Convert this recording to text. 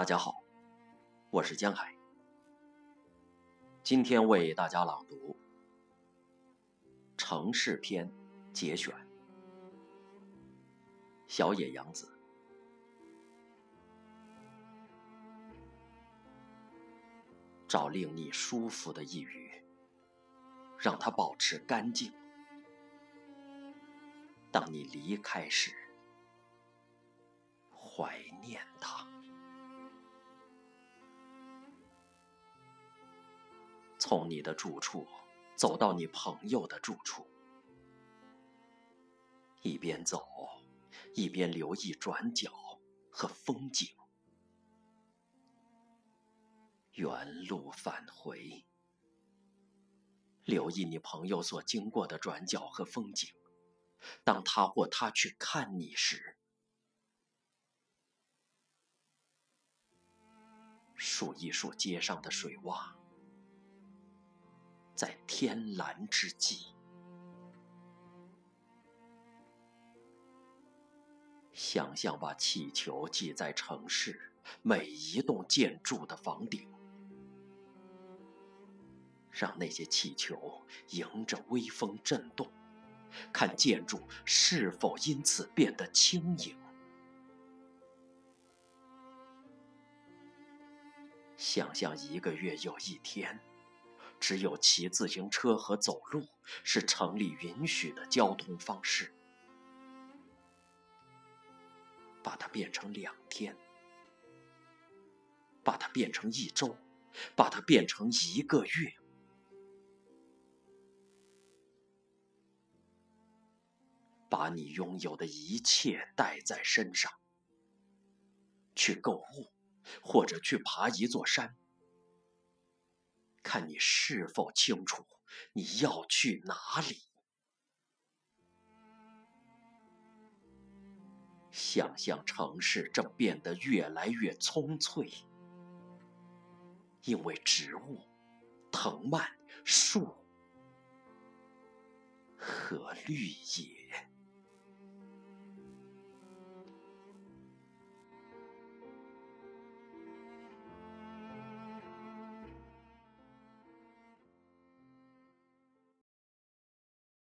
大家好，我是江海。今天为大家朗读《城市篇》节选，小野洋子。找令你舒服的一隅，让它保持干净。当你离开时，从你的住处走到你朋友的住处，一边走，一边留意转角和风景。原路返回，留意你朋友所经过的转角和风景。当他或她去看你时，数一数街上的水洼，在天蓝之际，想象把气球系在城市每一栋建筑的房顶。让那些气球迎着微风震动，看建筑是否因此变得轻盈。想象一个月有一天，只有骑自行车和走路是城里允许的交通方式，把它变成两天，把它变成一周，把它变成一个月。把你拥有的一切带在身上，去购物，或者去爬一座山，看你是否清楚你要去哪里。想象城市正变得越来越葱翠，因为植物、藤蔓、树和绿叶。